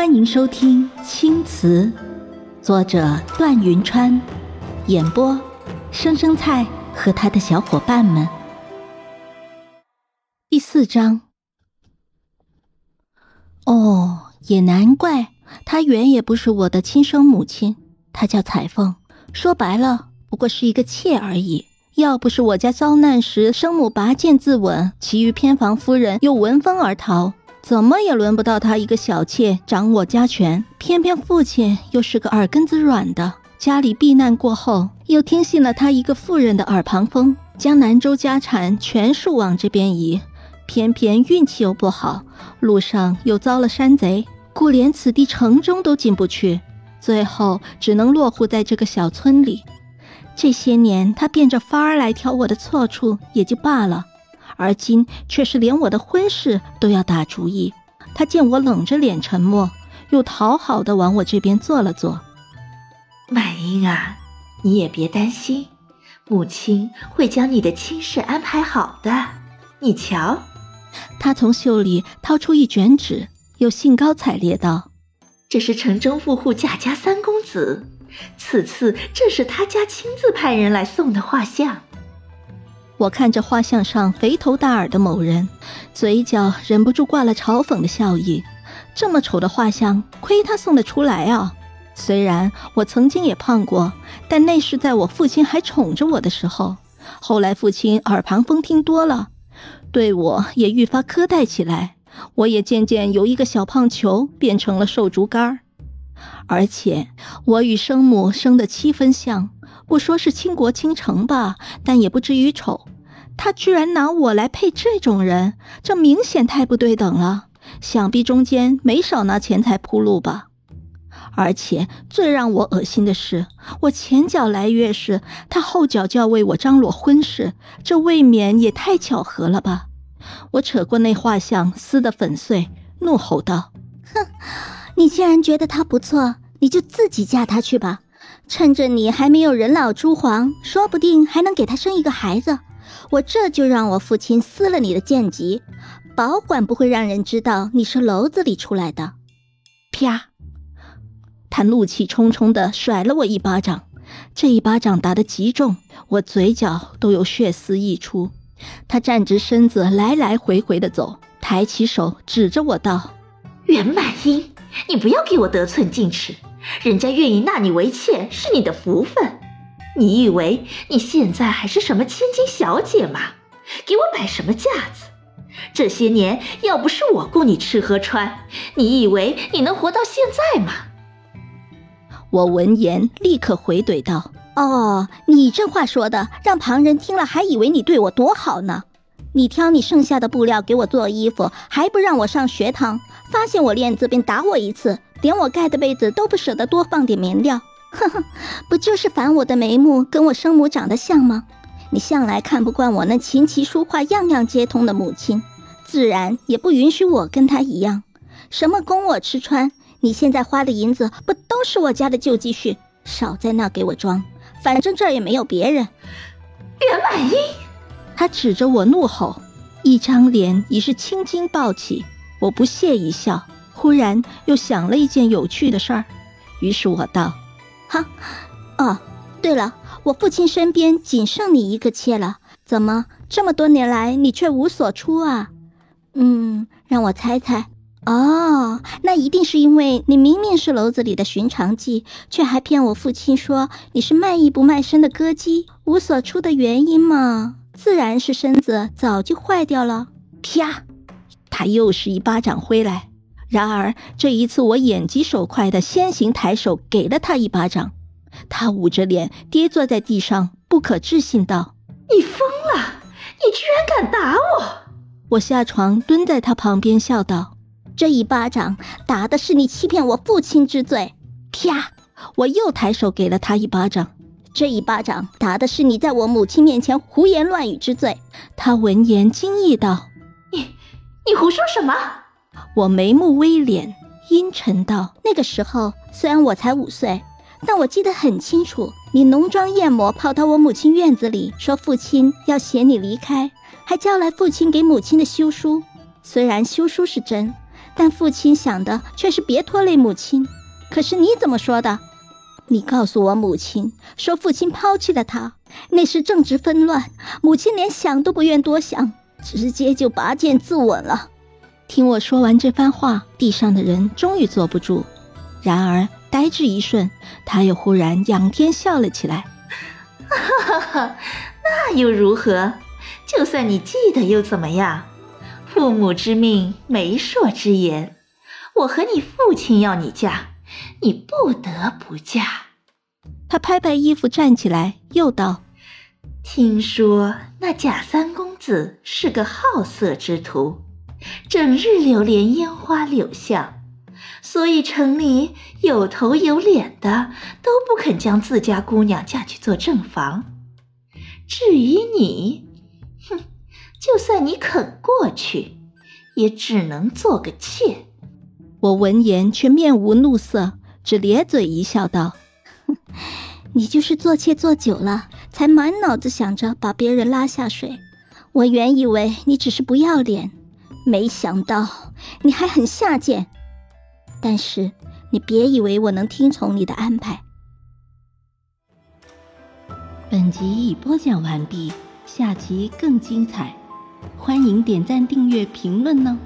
欢迎收听《青瓷》，作者段云川，演播生生菜和他的小伙伴们。第四章。哦，也难怪，她原也不是我的亲生母亲，她叫彩凤，说白了，不过是一个妾而已。要不是我家遭难时生母拔剑自刎，其余偏房夫人又闻风而逃，怎么也轮不到他一个小妾掌握家权。偏偏父亲又是个耳根子软的，家里避难过后，又听信了他一个妇人的耳旁风，将南州家产全数往这边移。偏偏运气又不好，路上又遭了山贼，故连此地城中都进不去，最后只能落户在这个小村里。这些年，他变着法儿来挑我的错处也就罢了，而今却是连我的婚事都要打主意。他见我冷着脸沉默，又讨好的往我这边坐了坐。满英啊，你也别担心，母亲会将你的亲事安排好的。你瞧，他从袖里掏出一卷纸，又兴高采烈道：“这是城中富户贾家三公子。”此次正是他家亲自派人来送的画像。我看着画像上肥头大耳的某人，嘴角忍不住挂了嘲讽的笑意。这么丑的画像，亏他送得出来啊！虽然我曾经也胖过，但那是在我父亲还宠着我的时候。后来父亲耳旁风听多了，对我也愈发苛待起来。我也渐渐由一个小胖球变成了瘦竹竿儿。而且我与生母生的七分像，不说是倾国倾城吧，但也不至于丑。他居然拿我来配这种人，这明显太不对等了。想必中间没少拿钱财铺路吧。而且最让我恶心的是，我前脚来月事，他后脚就要为我张罗婚事，这未免也太巧合了吧？我扯过那画像，撕得粉碎，怒吼道：“哼！”你既然觉得他不错，你就自己嫁他去吧。趁着你还没有人老珠黄，说不定还能给他生一个孩子。我这就让我父亲撕了你的贱籍，保管不会让人知道你是楼子里出来的。啪！他怒气冲冲地甩了我一巴掌，这一巴掌打得极重，我嘴角都有血丝溢出。他站直身子，来来回回地走，抬起手指着我道：“袁满英。”你不要给我得寸进尺，人家愿意纳你为妾是你的福分。你以为你现在还是什么千金小姐吗？给我摆什么架子？这些年要不是我供你吃喝穿，你以为你能活到现在吗？我闻言立刻回怼道：“哦，你这话说的，让旁人听了还以为你对我多好呢。你挑你剩下的布料给我做衣服，还不让我上学堂。”发现我链子便打我一次，连我盖的被子都不舍得多放点棉料。哼哼，不就是烦我的眉目跟我生母长得像吗？你向来看不惯我那琴棋书画样样皆通的母亲，自然也不允许我跟她一样。什么供我吃穿，你现在花的银子不都是我家的旧积蓄？少在那给我装，反正这儿也没有别人。袁满英，他指着我怒吼，一张脸已是青筋暴起。我不屑一笑，忽然又想了一件有趣的事儿，于是我道：“哈，哦，对了，我父亲身边仅剩你一个妾了，怎么这么多年来你却无所出啊？嗯，让我猜猜，哦，那一定是因为你明明是楼子里的寻常妓，却还骗我父亲说你是卖艺不卖身的歌姬，无所出的原因嘛，自然是身子早就坏掉了。”啪。他又是一巴掌挥来，然而这一次我眼疾手快的先行抬手给了他一巴掌，他捂着脸跌坐在地上，不可置信道：“你疯了！你居然敢打我！”我下床蹲在他旁边笑道：“这一巴掌打的是你欺骗我父亲之罪。”啪！我又抬手给了他一巴掌，这一巴掌打的是你在我母亲面前胡言乱语之罪。他闻言惊异道。你你胡说什么？我眉目微敛，阴沉道：“那个时候虽然我才五岁，但我记得很清楚。你浓妆艳抹跑到我母亲院子里，说父亲要携你离开，还叫来父亲给母亲的休书。虽然休书是真，但父亲想的却是别拖累母亲。可是你怎么说的？你告诉我母亲说父亲抛弃了他，那时正值纷乱，母亲连想都不愿多想，直接就拔剑自刎了。听我说完这番话，地上的人终于坐不住，然而呆滞一瞬，他又忽然仰天笑了起来。哈哈哈，那又如何？就算你记得又怎么样？父母之命，媒妁之言，我和你父亲要你嫁。你不得不嫁。他拍拍衣服站起来，又道：“听说那贾三公子是个好色之徒，整日流连烟花柳巷，所以城里有头有脸的都不肯将自家姑娘嫁去做正房。至于你，哼，就算你肯过去，也只能做个妾。”我闻言却面无怒色，只咧嘴一笑，道：“哼你就是做妾做久了，才满脑子想着把别人拉下水。我原以为你只是不要脸，没想到你还很下贱。但是你别以为我能听从你的安排。”本集已播讲完毕，下集更精彩，欢迎点赞、订阅、评论呢。